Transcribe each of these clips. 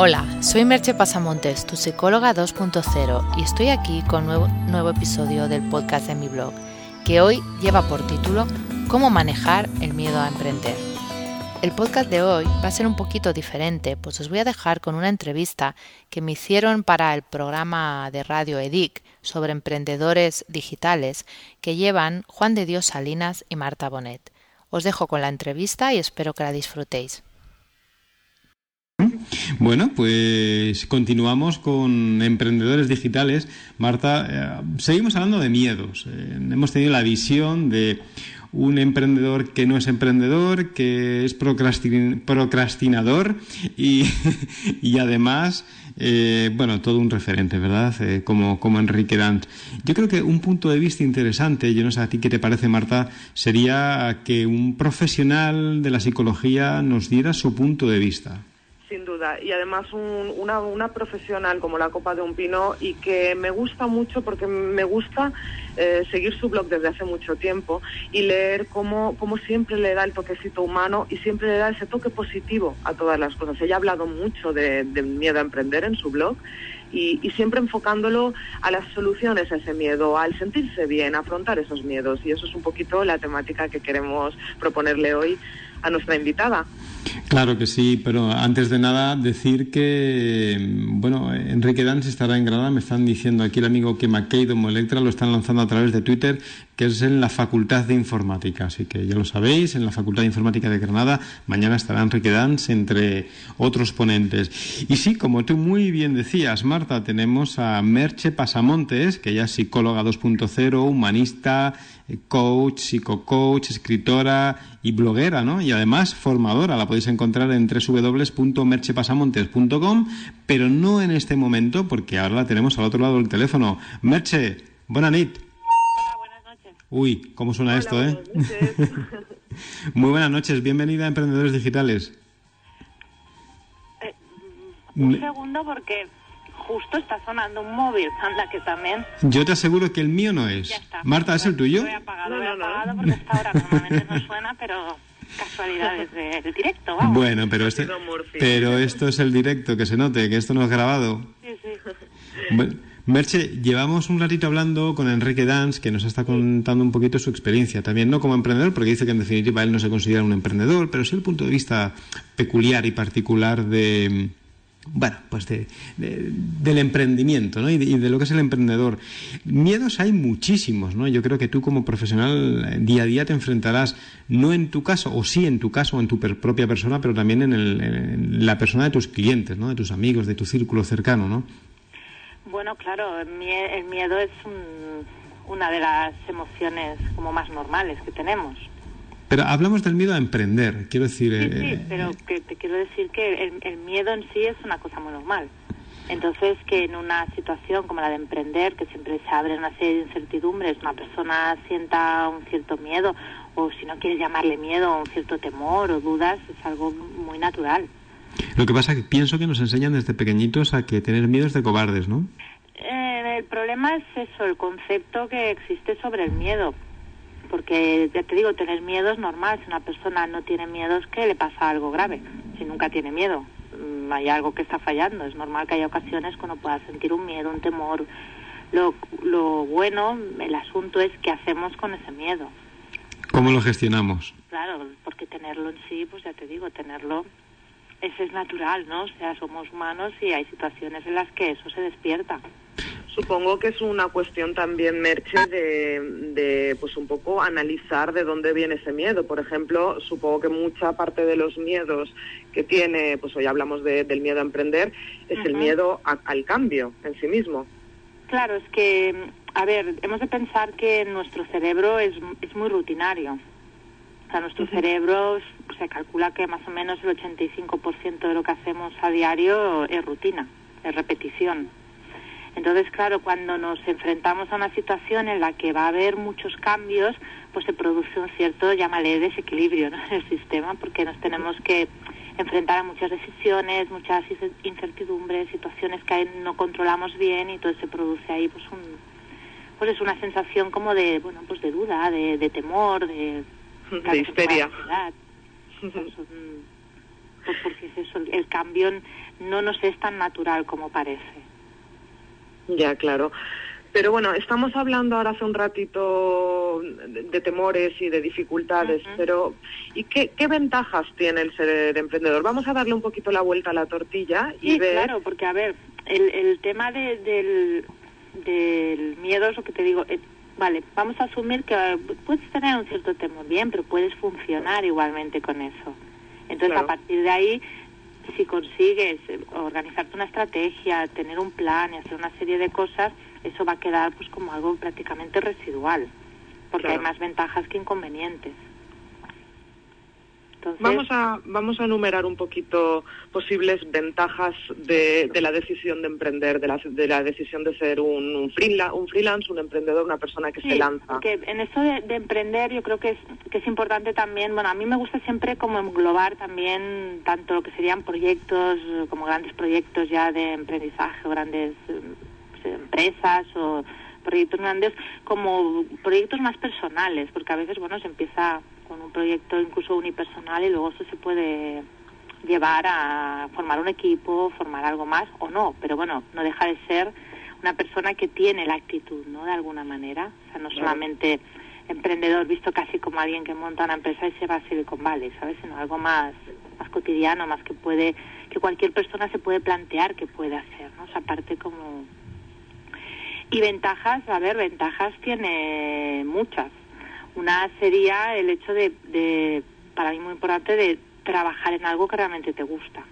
Hola, soy Merche Pasamontes, tu psicóloga 2.0 y estoy aquí con un nuevo, nuevo episodio del podcast de mi blog, que hoy lleva por título Cómo manejar el miedo a emprender. El podcast de hoy va a ser un poquito diferente, pues os voy a dejar con una entrevista que me hicieron para el programa de radio EDIC sobre emprendedores digitales que llevan Juan de Dios Salinas y Marta Bonet. Os dejo con la entrevista y espero que la disfrutéis. Bueno, pues continuamos con emprendedores digitales. Marta, eh, seguimos hablando de miedos. Eh, hemos tenido la visión de un emprendedor que no es emprendedor, que es procrastinador y, además, eh, bueno, todo un referente, ¿verdad? como, como Enrique Dant. Yo creo que un punto de vista interesante, yo no sé a ti qué te parece, Marta, sería que un profesional de la psicología nos diera su punto de vista. Sin duda, y además una, una, profesional como la Copa de un Pino y que me gusta mucho porque me gusta eh, seguir su blog desde hace mucho tiempo y leer cómo, cómo siempre le da el toquecito humano y siempre le da ese toque positivo a todas las cosas. Ella ha hablado mucho de, miedo a emprender en su blog y, y, siempre enfocándolo a las soluciones a ese miedo, al sentirse bien, a afrontar esos miedos. Y eso es un poquito la temática que queremos proponerle hoy a nuestra invitada. Claro que sí, pero antes de nada decir que, bueno, Enrique Dance estará en Granada, me están diciendo aquí el amigo que McKay Domo Electra lo están lanzando a través de Twitter, que es en la Facultad de Informática, así que ya lo sabéis, en la Facultad de Informática de Granada, mañana estará Enrique Dance entre otros ponentes. Y sí, como tú muy bien decías, Marta, tenemos a Merche Pasamontes, que ella es psicóloga 2.0, humanista, coach, psicocoach, escritora y bloguera, ¿no? Y además formadora, la podéis encontrar en www.merchepasamontes.com, pero no en este momento porque ahora la tenemos al otro lado del teléfono. Merche, buena nit. Hola, buenas noches. Uy, ¿cómo suena esto, eh? Muy buenas noches, bienvenida a Emprendedores Digitales. Eh, un segundo porque justo está sonando un móvil, anda que también. Yo te aseguro que el mío no es. Marta, ¿es el tuyo? Lo he apagado, lo he apagado porque hasta ahora normalmente no suena, pero casualidades del directo, vamos. Bueno, pero, este, pero esto es el directo, que se note, que esto no es grabado. Sí, sí. Bueno, Merche, llevamos un ratito hablando con Enrique Dans, que nos está contando un poquito su experiencia, también no como emprendedor, porque dice que en definitiva él no se considera un emprendedor, pero sí el punto de vista peculiar y particular de, bueno, pues de, del emprendimiento ¿no? y, de, lo que es el emprendedor. Miedos hay muchísimos, ¿no? Yo creo que tú como profesional eh, día a día te enfrentarás, no en tu caso, o sí en tu caso, o en tu propia persona, pero también en, la persona de tus clientes, ¿no? De tus amigos, de tu círculo cercano, ¿no? Bueno, claro, el miedo es una de las emociones como más normales que tenemos. Pero hablamos del miedo a emprender, quiero decir... Sí, sí, eh, pero que te quiero decir que el, miedo en sí es una cosa muy normal. Entonces, que en una situación como la de emprender, que siempre se abre una serie de incertidumbres, una persona sienta un cierto miedo, o si no quieres llamarle miedo, un cierto temor o dudas, es algo muy natural. Lo que pasa es que pienso que nos enseñan desde pequeñitos a que tener miedo es de cobardes, ¿no? Eh, el problema es eso, el concepto que existe sobre el miedo porque ya te digo, tener miedo es normal. Si una persona no tiene miedo es que le pasa algo grave. Si nunca tiene miedo, mm, hay algo que está fallando. Es normal que haya ocasiones cuando pueda sentir un miedo, un temor. Lo, lo bueno, el asunto es qué hacemos con ese miedo. ¿Cómo lo gestionamos? Claro, porque tenerlo en sí, pues ya te digo, tenerlo, ese es natural, ¿no? O sea, somos humanos y hay situaciones en las que eso se despierta. Supongo que es una cuestión también, Merche, de, pues un poco analizar de dónde viene ese miedo. Por ejemplo, supongo que mucha parte de los miedos que tiene, pues hoy hablamos del miedo a emprender, es el miedo al cambio en sí mismo. Claro, es que, a ver, hemos de pensar que nuestro cerebro es, es muy rutinario. O sea, nuestro cerebro se calcula que más o menos el 85% de lo que hacemos a diario es rutina, es repetición. Entonces, claro, cuando nos enfrentamos a una situación en la que va a haber muchos cambios, pues se produce un cierto, llámale, desequilibrio en el sistema, porque nos tenemos que enfrentar a muchas decisiones, muchas incertidumbres, situaciones que no controlamos bien y entonces se produce ahí pues un pues es una sensación como de bueno pues de duda, de, temor, de, de histeria. Pues, porque es eso, el cambio no nos es tan natural como parece. Ya, claro. Pero bueno, estamos hablando ahora hace un ratito de, temores y de dificultades, pero ¿y qué, ventajas tiene el ser emprendedor? Vamos a darle un poquito la vuelta a la tortilla y sí, claro, porque a ver, el, el tema del, del miedo es lo que te digo. Eh, vale, vamos a asumir que eh, puedes tener un cierto temor, bien, pero puedes funcionar igualmente con eso. Entonces, a partir de ahí, si consigues eh, organizarte una estrategia, tener un plan y hacer una serie de cosas, eso va a quedar pues como algo prácticamente residual, porque hay más ventajas que inconvenientes. Vamos a vamos a enumerar un poquito posibles ventajas de, de la decisión de emprender, de la, de la decisión de ser un, un, freelance, un emprendedor, una persona que se lanza. Que en eso de, emprender yo creo que es, que es importante también, bueno, a mí me gusta siempre como englobar también tanto lo que serían proyectos, como grandes proyectos ya de emprendizaje, grandes eh, empresas o proyectos grandes, como proyectos más personales, porque a veces, bueno, se empieza con un proyecto incluso unipersonal y luego eso se puede llevar a formar un equipo, formar algo más o no, pero bueno, no deja de ser una persona que tiene la actitud, ¿no? De alguna manera, o sea, no solamente emprendedor visto casi como alguien que monta una empresa y se va a Silicon Valley, ¿sabes? Sino algo más más cotidiano, más que puede que cualquier persona se puede plantear que puede hacer, ¿no? O sea, aparte como y ventajas, a ver, ventajas tiene muchas. Una sería el hecho de, para mí muy importante, de trabajar en algo que realmente te gusta.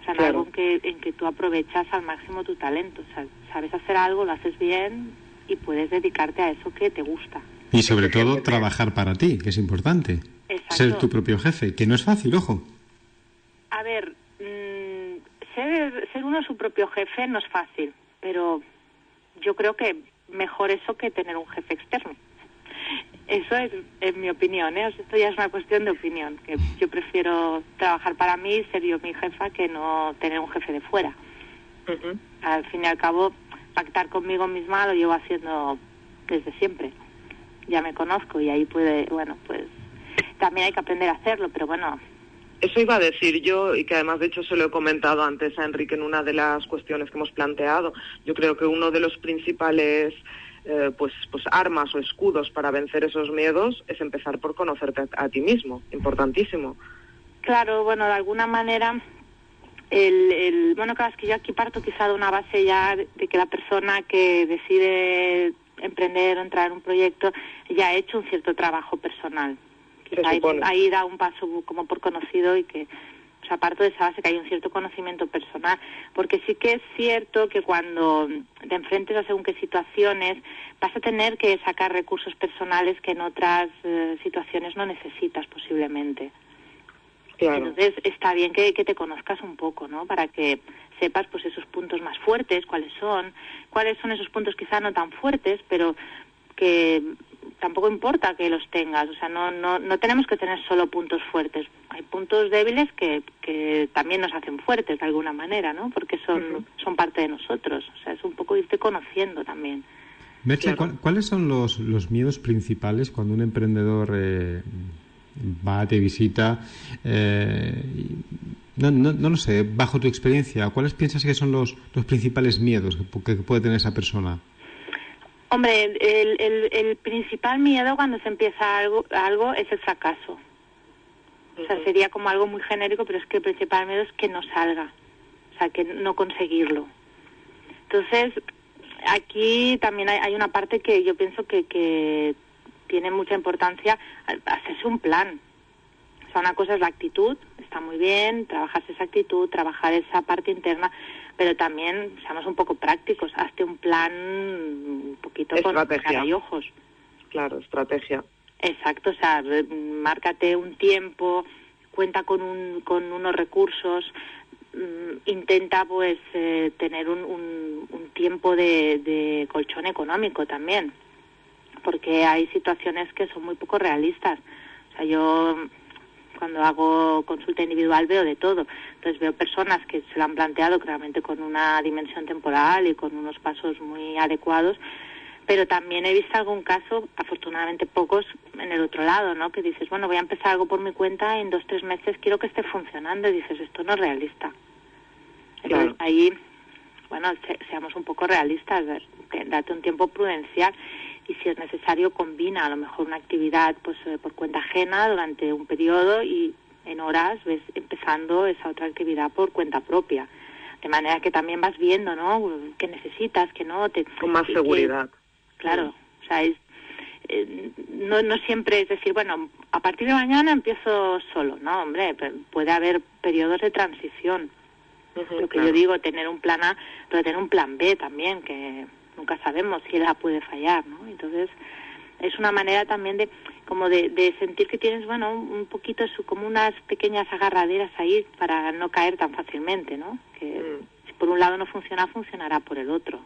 O sea, en algo en que, en que tú aprovechas al máximo tu talento. O sea, sabes hacer algo, lo haces bien y puedes dedicarte a eso que te gusta. Y sobre todo trabajar para ti, que es importante. Ser tu propio jefe, que no es fácil, ojo. A ver, mm, ser, ser uno su propio jefe no es fácil, pero yo creo que mejor eso que tener un jefe externo. Eso es, en mi opinión, ¿eh? esto ya es una cuestión de opinión, que yo prefiero trabajar para mí, ser yo mi jefa, que no tener un jefe de fuera. Al fin y al cabo, pactar conmigo misma lo llevo haciendo desde siempre. Ya me conozco y ahí puede, bueno, pues también hay que aprender a hacerlo, pero bueno, eso iba a decir yo, y que además de hecho se lo he comentado antes a Enrique en una de las cuestiones que hemos planteado. Yo creo que uno de los principales eh, pues, pues armas o escudos para vencer esos miedos es empezar por conocerte a, ti mismo, importantísimo. Claro, bueno, de alguna manera, el, el, bueno, claro, es que yo aquí parto quizá de una base ya de que la persona que decide emprender o entrar en un proyecto ya ha hecho un cierto trabajo personal ahí, da un paso como por conocido y que o sea, parto de esa base que hay un cierto conocimiento personal, porque sí que es cierto que cuando te enfrentes a según qué situaciones vas a tener que sacar recursos personales que en otras eh, situaciones no necesitas posiblemente. Entonces está bien que, que te conozcas un poco, ¿no? Para que sepas pues esos puntos más fuertes, cuáles son, cuáles son esos puntos quizá no tan fuertes, pero que tampoco importa que los tengas, o sea, no, no, no tenemos que tener solo puntos fuertes, hay puntos débiles que, que también nos hacen fuertes de alguna manera, ¿no? Porque son, son parte de nosotros, o sea, es un poco irte conociendo también. Merche, ¿cuáles son los, los miedos principales cuando un emprendedor eh, va, te visita? Eh, no, no, no lo sé, bajo tu experiencia, ¿cuáles piensas que son los, los principales miedos que puede tener esa persona? Hombre, el, el, el, principal miedo cuando se empieza algo, algo es el fracaso. O sea, sería como algo muy genérico, pero es que el principal miedo es que no salga, o sea, que no conseguirlo. Entonces, aquí también hay, hay una parte que yo pienso que, que tiene mucha importancia, hacerse un plan. O sea, una cosa es la actitud, está muy bien, trabajarse esa actitud, trabajar esa parte interna, pero también seamos un poco prácticos, hazte un plan un poquito con cara y ojos. Claro, estrategia. Exacto, o sea, márcate un tiempo, cuenta con, un, con unos recursos, mm, intenta pues eh, tener un, un, un tiempo de, de colchón económico también, porque hay situaciones que son muy poco realistas. O sea, yo cuando hago consulta individual veo de todo. Entonces veo personas que se lo han planteado claramente con una dimensión temporal y con unos pasos muy adecuados, pero también he visto algún caso, afortunadamente pocos, en el otro lado, ¿no? Que dices, bueno, voy a empezar algo por mi cuenta y en dos, tres meses quiero que esté funcionando y dices, esto no es realista. Entonces ahí, bueno, seamos un poco realistas, date un tiempo prudencial y si es necesario combina a lo mejor una actividad pues eh, por cuenta ajena durante un periodo y en horas ves empezando esa otra actividad por cuenta propia. De manera que también vas viendo no qué necesitas que no te con más seguridad. Claro o sea es eh, no, no siempre es decir, bueno, a partir de mañana empiezo solo, no, hombre, puede haber periodos de transición. Lo que yo digo, tener un plan A, pero tener un plan B también, que nunca sabemos si la puede fallar, ¿no? Entonces, es una manera también de como de, sentir que tienes, bueno, un poquito como unas pequeñas agarraderas ahí para no caer tan fácilmente, ¿no? Que mm. si por un lado no funciona, funcionará por el otro.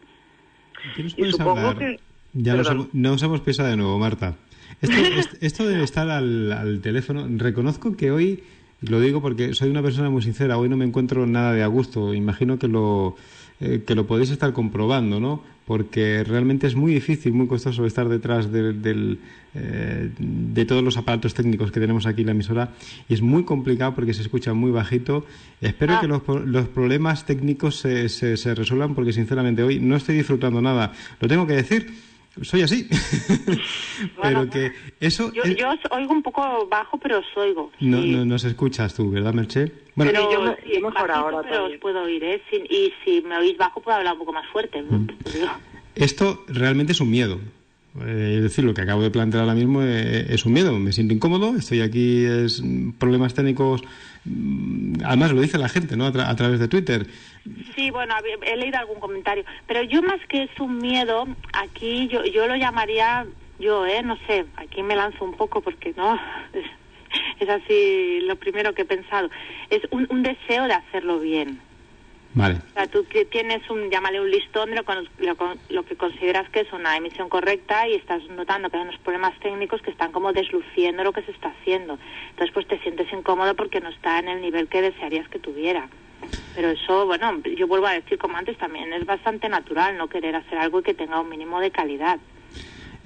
y supongo que... Ya nos, nos, hemos pisado de nuevo, Marta. Esto, esto de estar al, al teléfono, reconozco que hoy, lo digo porque soy una persona muy sincera, hoy no me encuentro nada de a gusto. Imagino que lo, eh, que lo podéis estar comprobando, ¿no? Porque realmente es muy difícil, muy costoso estar detrás de, eh, de todos los aparatos técnicos que tenemos aquí en la emisora y es muy complicado porque se escucha muy bajito. Espero ah. que los, los, problemas técnicos se, se, se resuelvan porque sinceramente hoy no estoy disfrutando nada. Lo tengo que decir soy así. pero que eso... Yo, yo, oigo un poco bajo, pero os oigo. No, no nos escuchas tú, ¿verdad, Merche? Bueno, pero yo sí, mejor ahora pero os puedo oír, ¿eh? y si me oís bajo, puedo hablar un poco más fuerte. Mm. Esto realmente es un miedo. Eh, es decir, lo que acabo de plantear ahora mismo eh, es un miedo. Me siento incómodo, estoy aquí, es problemas técnicos. Mm, además, lo dice la gente, ¿no? A, través de Twitter. Sí, bueno, he leído algún comentario. Pero yo, más que es un miedo, aquí yo, yo lo llamaría, yo, ¿eh? No sé, aquí me lanzo un poco porque no. Es, así lo primero que he pensado. Es un, un deseo de hacerlo bien. Vale. O sea, tú tienes un, llámale un listón de lo, que consideras que es una emisión correcta y estás notando que hay unos problemas técnicos que están como desluciendo lo que se está haciendo. Entonces, pues te sientes incómodo porque no está en el nivel que desearías que tuviera. Pero eso, bueno, yo vuelvo a decir como antes también, es bastante natural no querer hacer algo que tenga un mínimo de calidad.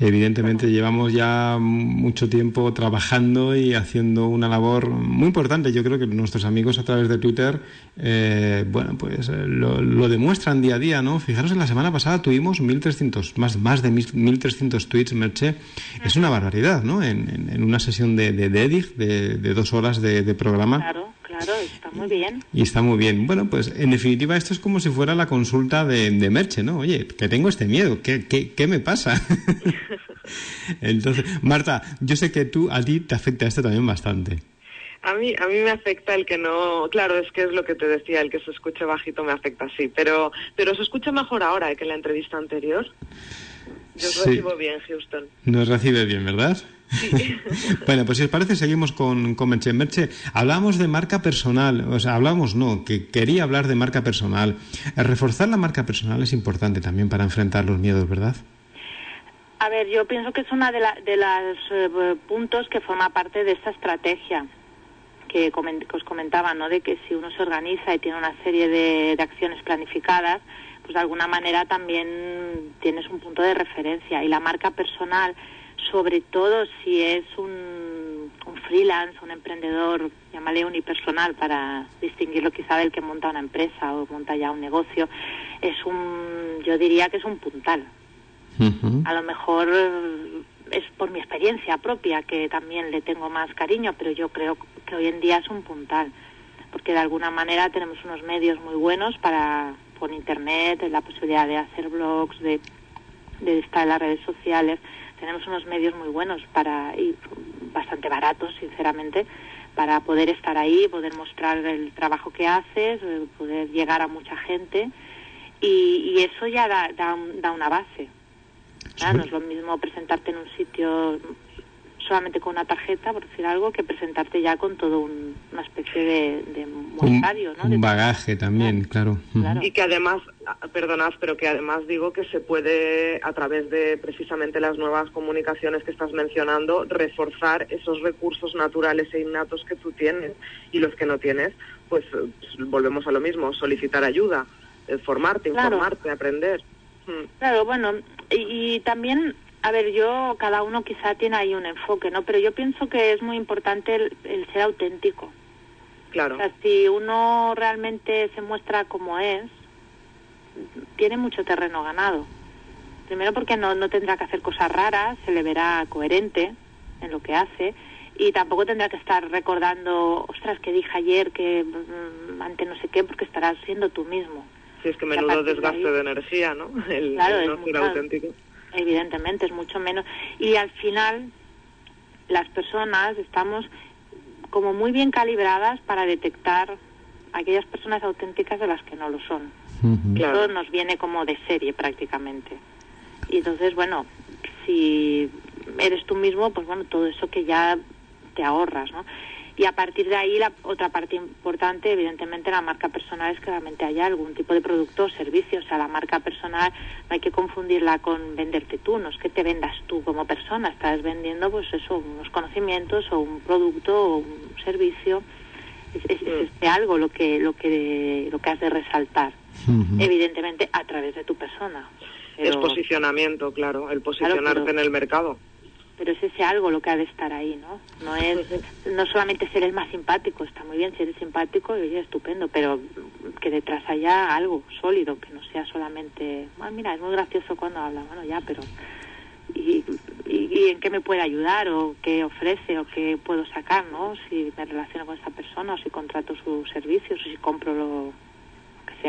Evidentemente llevamos ya mucho tiempo trabajando y haciendo una labor muy importante. Yo creo que nuestros amigos a través de Twitter, eh, bueno, pues eh, lo, demuestran día a día, ¿no? Fijaros, en la semana pasada tuvimos 1.300, más, más de 1.300 tweets, Merche. Es una barbaridad, ¿no? En, una sesión de, de, de dos horas de, de programa. Claro Claro, está muy bien. Y está muy bien. Bueno, pues en definitiva esto es como si fuera la consulta de, Merche, ¿no? Oye, que tengo este miedo, ¿qué, qué, qué me pasa? Entonces, Marta, yo sé que tú, a ti te afecta esto también bastante. A mí, a mí me afecta el que no, claro, es que es lo que te decía, el que se escuche bajito me afecta, sí, pero, pero se escucha mejor ahora que en la entrevista anterior. Yo os recibo bien, Houston. Nos recibe bien, ¿verdad? bueno, pues si os parece, seguimos con, con Merche. Merche, hablamos de marca personal, o sea, hablamos, no, que quería hablar de marca personal. Reforzar la marca personal es importante también para enfrentar los miedos, ¿verdad? A ver, yo pienso que es uno de, de los eh, puntos que forma parte de esta estrategia que, os comentaba, ¿no? De que si uno se organiza y tiene una serie de, de acciones planificadas, pues de alguna manera también tienes un punto de referencia y la marca personal sobre todo si es un, un freelance, un emprendedor, llámale unipersonal para distinguirlo quizá del que monta una empresa o monta ya un negocio, es un, yo diría que es un puntal. A lo mejor es por mi experiencia propia que también le tengo más cariño, pero yo creo que hoy en día es un puntal, porque de alguna manera tenemos unos medios muy buenos para, con internet, la posibilidad de hacer blogs, de, de estar en las redes sociales, tenemos unos medios muy buenos para y bastante baratos, sinceramente, para poder estar ahí, poder mostrar el trabajo que haces, eh, poder llegar a mucha gente y, eso ya da, da, una base. No es lo mismo presentarte en un sitio solamente con una tarjeta, por decir algo, que presentarte ya con todo una especie de, de monetario, ¿no? Un bagaje también, claro. Y que además, perdonad, pero que además digo que se puede, a través de precisamente las nuevas comunicaciones que estás mencionando, reforzar esos recursos naturales e innatos que tú tienes y los que no tienes, pues, volvemos a lo mismo, solicitar ayuda, eh, formarte, informarte, aprender. Claro, bueno, y también a ver, yo, cada uno quizá tiene ahí un enfoque, ¿no? Pero yo pienso que es muy importante el, ser auténtico. Claro. O sea, si uno realmente se muestra como es, tiene mucho terreno ganado. Primero porque no, no tendrá que hacer cosas raras, se le verá coherente en lo que hace y tampoco tendrá que estar recordando, ostras, que dije ayer que mm, antes no sé qué, porque estarás siendo tú mismo. Sí, es que menudo desgaste de, energía, ¿no? El, claro, no ser auténtico. Evidentemente, es mucho menos. Y al final, las personas estamos como muy bien calibradas para detectar aquellas personas auténticas de las que no lo son. Todo nos viene como de serie prácticamente. Y entonces, bueno, si eres tú mismo, pues bueno, todo eso que ya te ahorras, ¿no? Y a partir de ahí, la otra parte importante, evidentemente, la marca personal es que realmente haya algún tipo de producto o servicio. O sea, la marca personal no hay que confundirla con venderte tú, no es que te vendas tú como persona, estás vendiendo, pues eso, unos conocimientos o un producto o un servicio. Es, es, este algo lo que, lo, que, lo que has de resaltar, evidentemente, a través de tu persona. Es posicionamiento, claro, el posicionarte en el mercado pero es ese algo lo que ha de estar ahí, ¿no? No es no solamente ser el más simpático, está muy bien si eres simpático y oye, estupendo, pero que detrás haya algo sólido, que no sea solamente, ah, mira, es muy gracioso cuando habla, bueno, ya, pero y, y, en qué me puede ayudar o qué ofrece o qué puedo sacar, ¿no? Si me relaciono con esta persona o si contrato sus servicios o si compro lo,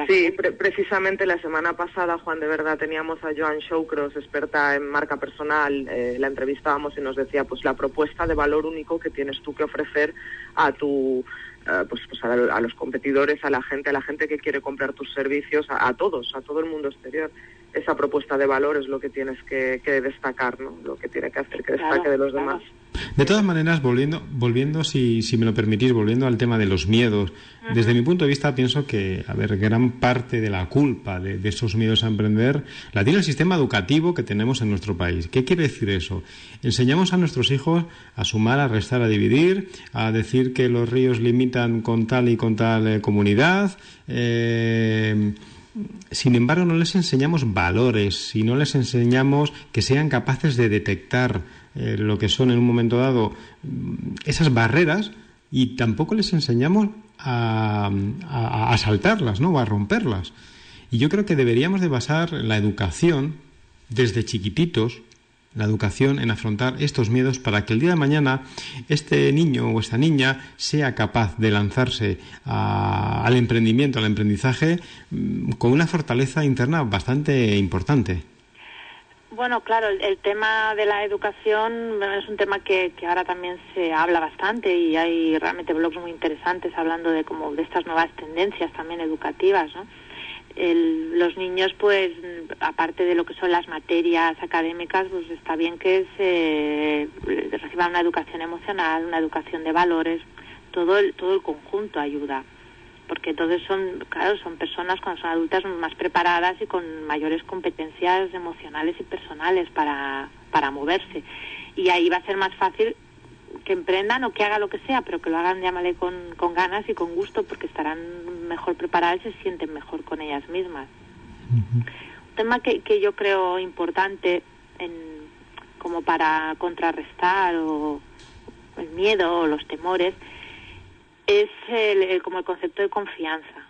Sí, precisamente la semana pasada, Juan, de verdad, teníamos a Joan Showcross, experta en marca personal, eh, la entrevistábamos y nos decía, pues la propuesta de valor único que tienes tú que ofrecer a tu, eh, pues, pues a, los competidores, a la gente, a la gente que quiere comprar tus servicios, a, todos, a todo el mundo exterior. Esa propuesta de valor es lo que tienes que, destacar, ¿no? Lo que tiene que hacer que destaque de los demás. De todas maneras, volviendo, volviendo si, si me lo permitís, volviendo al tema de los miedos, desde mi punto de vista pienso que, a ver, gran parte de la culpa de, esos miedos a emprender la tiene el sistema educativo que tenemos en nuestro país. ¿Qué quiere decir eso? Enseñamos a nuestros hijos a sumar, a restar, a dividir, a decir que los ríos limitan con tal y con tal eh, comunidad. Eh, sin embargo, no les enseñamos valores y no les enseñamos que sean capaces de detectar eh, lo que son en un momento dado mm, esas barreras y tampoco les enseñamos a, a, saltarlas, ¿no? O a romperlas. Y yo creo que deberíamos de basar la educación desde chiquititos, la educación en afrontar estos miedos para que el día de mañana este niño o esta niña sea capaz de lanzarse al emprendimiento, al emprendizaje mm, con una fortaleza interna bastante importante. Bueno, claro, el, tema de la educación es un tema que, ahora también se habla bastante y hay realmente blogs muy interesantes hablando de como de estas nuevas tendencias también educativas, ¿no? Los niños, pues, aparte de lo que son las materias académicas, pues está bien que se reciban una educación emocional, una educación de valores, todo el, todo el conjunto ayuda porque entonces son, claro, son personas cuando son adultas más preparadas y con mayores competencias emocionales y personales para, para moverse. Y ahí va a ser más fácil que emprendan o que haga lo que sea, pero que lo hagan, llámale, con, con ganas y con gusto, porque estarán mejor preparadas y se sienten mejor con ellas mismas. Un tema que, que yo creo importante en, como para contrarrestar o el miedo o los temores es el, como el concepto de confianza.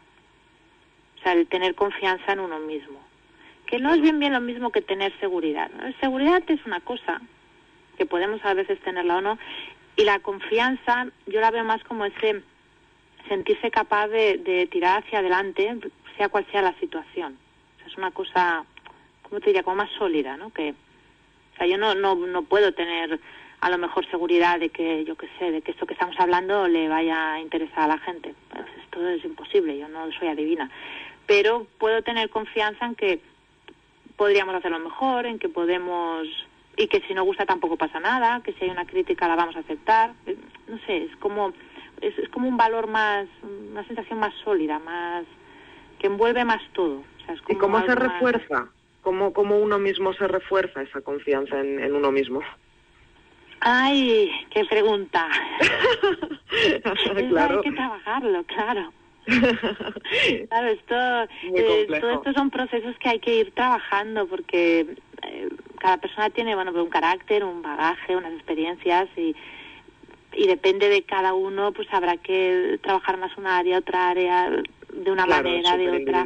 O sea, el tener confianza en uno mismo. Que no es bien bien lo mismo que tener seguridad. Seguridad es una cosa, que podemos a veces tenerla o no, y la confianza yo la veo más como ese sentirse capaz de, tirar hacia adelante, sea cual sea la situación. es una cosa, ¿cómo te diría? Como más sólida, ¿no? Que, o sea, yo no, no, no puedo tener a lo mejor seguridad de que, yo qué sé, de que esto que estamos hablando le vaya a interesar a la gente. Pues esto es imposible, yo no soy adivina. Pero puedo tener confianza en que podríamos hacerlo mejor, en que podemos y que si no gusta tampoco pasa nada, que si hay una crítica la vamos a aceptar. Eh, no sé, es como es, como un valor más, una sensación más sólida, más que envuelve más todo. ¿Y cómo se refuerza? ¿Cómo, ¿Cómo uno mismo se refuerza esa confianza en uno mismo? Ay, qué pregunta. claro. Hay que trabajarlo, claro. claro, esto, eh, todo esto son procesos que hay que ir trabajando porque eh, cada persona tiene, bueno, un carácter, un bagaje, unas experiencias y y depende de cada uno, pues habrá que trabajar más una área, otra área, de una manera, de otra.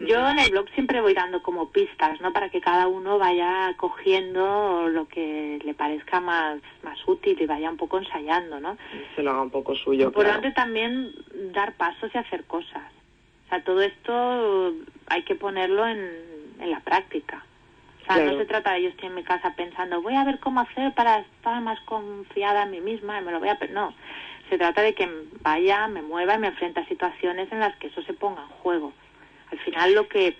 Yo en el blog siempre voy dando como pistas, ¿no? Para que cada uno vaya cogiendo lo que le parezca más, más útil y vaya un poco ensayando, ¿no? Se lo haga un poco suyo. Por claro. también dar pasos y hacer cosas. O sea, todo esto hay que ponerlo en, en la práctica. No se trata de yo estoy en mi casa pensando, voy a ver cómo hacer para estar más confiada en mí misma y me lo voy a... No, se trata de que vaya, me mueva y me enfrente a situaciones en las que eso se ponga en juego. Al final lo que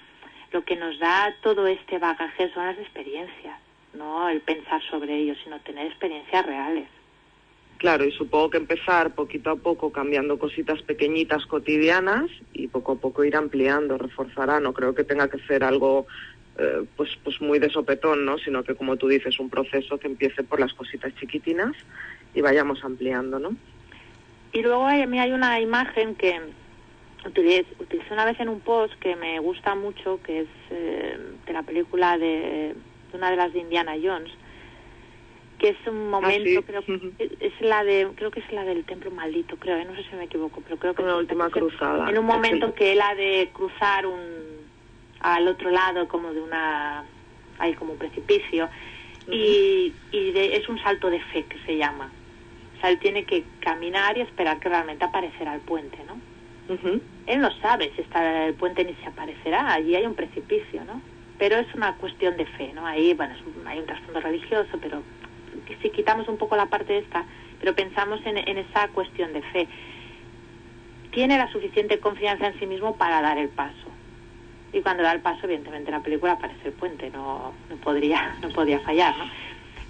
lo que nos da todo este bagaje son las experiencias, no el pensar sobre ello, sino tener experiencias reales. Claro, y supongo que empezar poquito a poco cambiando cositas pequeñitas cotidianas y poco a poco ir ampliando, reforzará. No creo que tenga que ser algo eh, pues pues muy de sopetón, ¿no? Sino que como tú dices, un proceso que empiece por las cositas chiquitinas y vayamos ampliando, ¿no? Y luego a mí hay una imagen que utilicé, una vez en un post que me gusta mucho, que es eh, de la película de, una de las de Indiana Jones, que es un ah, momento, creo es la de, creo que es la del templo maldito, creo, eh, no sé si me equivoco, pero creo que una última cruzada. En un momento que ha de cruzar un al otro lado como de una, hay como un precipicio y, y es un salto de fe que se llama. O sea, él tiene que caminar y esperar que realmente aparecerá el puente, ¿no? Él no sabe si está el puente ni si aparecerá, allí hay un precipicio, ¿no? Pero es una cuestión de fe, ¿no? Ahí, bueno, hay un trasfondo religioso, pero si quitamos un poco la parte esta, pero pensamos en, esa cuestión de fe, tiene la suficiente confianza en sí mismo para dar el paso. Y cuando da el paso, evidentemente en la película aparece el puente, no, no podría no podía fallar, ¿no?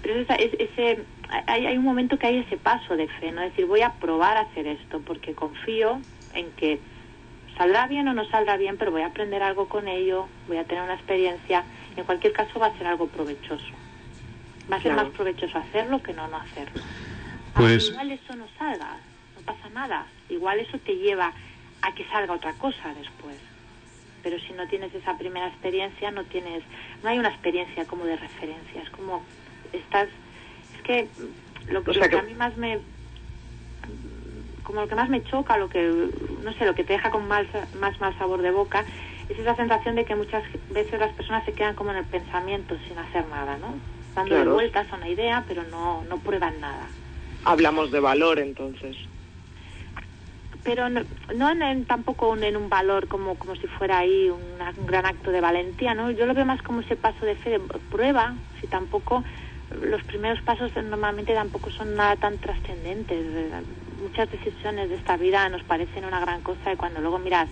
Pero es, ese, hay, hay un momento que hay ese paso de fe, ¿no? Es decir, voy a probar a hacer esto porque confío en que saldrá bien o no saldrá bien, pero voy a aprender algo con ello, voy a tener una experiencia. En cualquier caso va a ser algo provechoso. Va a ser más provechoso hacerlo que no no hacerlo. Pues... igual eso no salga, no pasa nada. Igual eso te lleva a que salga otra cosa después. Pero si no tienes esa primera experiencia, no tienes, no hay una experiencia como de referencia. Es como estás, es que lo, que, a mí más me como lo que más me choca, lo que, no sé, lo que te deja con más, más mal sabor de boca, es esa sensación de que muchas veces las personas se quedan como en el pensamiento sin hacer nada, ¿no? Dando vueltas a una idea, pero no, no prueban nada. Hablamos de valor entonces. Pero no, en, tampoco en un valor como, como si fuera ahí un gran acto de valentía, ¿no? Yo lo veo más como ese paso de fe, de prueba, si tampoco los primeros pasos normalmente tampoco son nada tan trascendentes muchas decisiones de esta vida nos parecen una gran cosa y cuando luego miras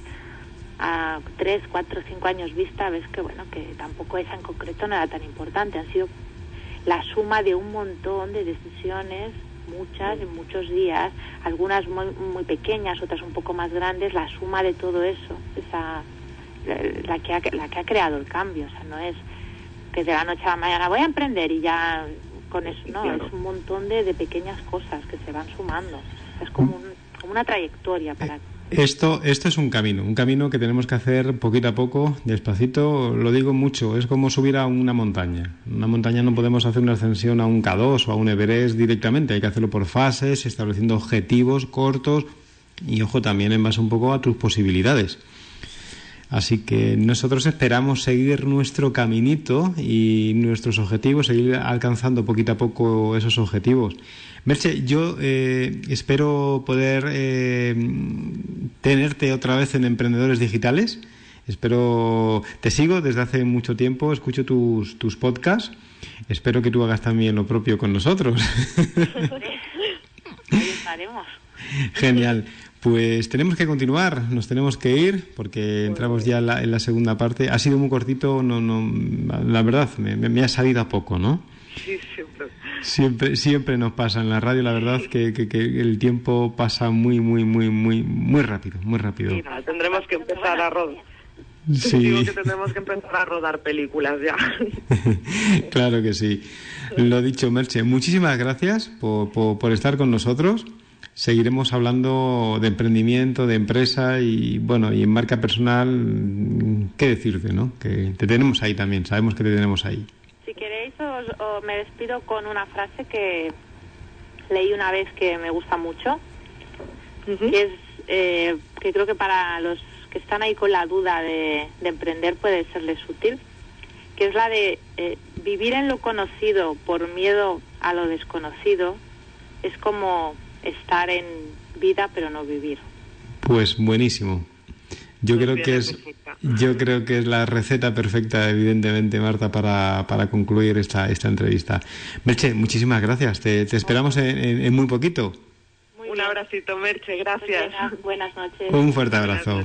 a tres, cuatro, cinco años vista, ves que bueno, que tampoco esa en concreto no era tan importante, han sido la suma de un montón de decisiones, muchas, en muchos días, algunas muy, muy pequeñas, otras un poco más grandes, la suma de todo eso, esa la, que ha, la que ha creado el cambio, o sea, no es que de la noche a la mañana voy a emprender y ya con eso, no, es un montón de, de pequeñas cosas que se van sumando. Es como, una trayectoria para esto, esto es un camino, un camino que tenemos que hacer poquito a poco, despacito, lo digo mucho, es como subir a una montaña. Una montaña no podemos hacer una ascensión a un K2 o a un Everest directamente, hay que hacerlo por fases, estableciendo objetivos cortos y, ojo, también en base un poco a tus posibilidades. Así que nosotros esperamos seguir nuestro caminito y nuestros objetivos, seguir alcanzando poquito a poco esos objetivos. Merche, yo eh, espero poder eh, tenerte otra vez en Emprendedores Digitales. Espero, te sigo desde hace mucho tiempo, escucho tus, tus podcasts. Espero que tú hagas también lo propio con nosotros. Ahí estaremos. Genial. Pues tenemos que continuar, nos tenemos que ir porque entramos ya en la, segunda parte. Ha sido muy cortito, no, no, la verdad, me, me ha salido a poco, ¿no? Sí, siempre. Siempre, siempre nos pasa en la radio, la verdad que, que, el tiempo pasa muy, muy, muy, muy, muy rápido, muy rápido. tendremos que empezar a rodar. Sí. Digo que tendremos que empezar a rodar películas ya. claro que sí. Lo dicho, Merche, muchísimas gracias por, por, estar con nosotros. Seguiremos hablando de emprendimiento, de empresa y, bueno, y en marca personal, ¿qué decirte, no? Que te tenemos ahí también, sabemos que te tenemos ahí si queréis, os, me despido con una frase que, leí una vez que me gusta mucho, que es eh, que creo que para los que están ahí con la duda de, emprender puede serles útil, que es la de eh, vivir en lo conocido por miedo a lo desconocido, es como estar en vida pero no vivir. Pues buenísimo. Yo creo que es yo creo que es la receta perfecta, evidentemente, Marta, para, para concluir esta, esta entrevista. Merche, muchísimas gracias. Te, esperamos en, muy poquito. Un abracito, Merche. Gracias. buenas noches. Un fuerte abrazo.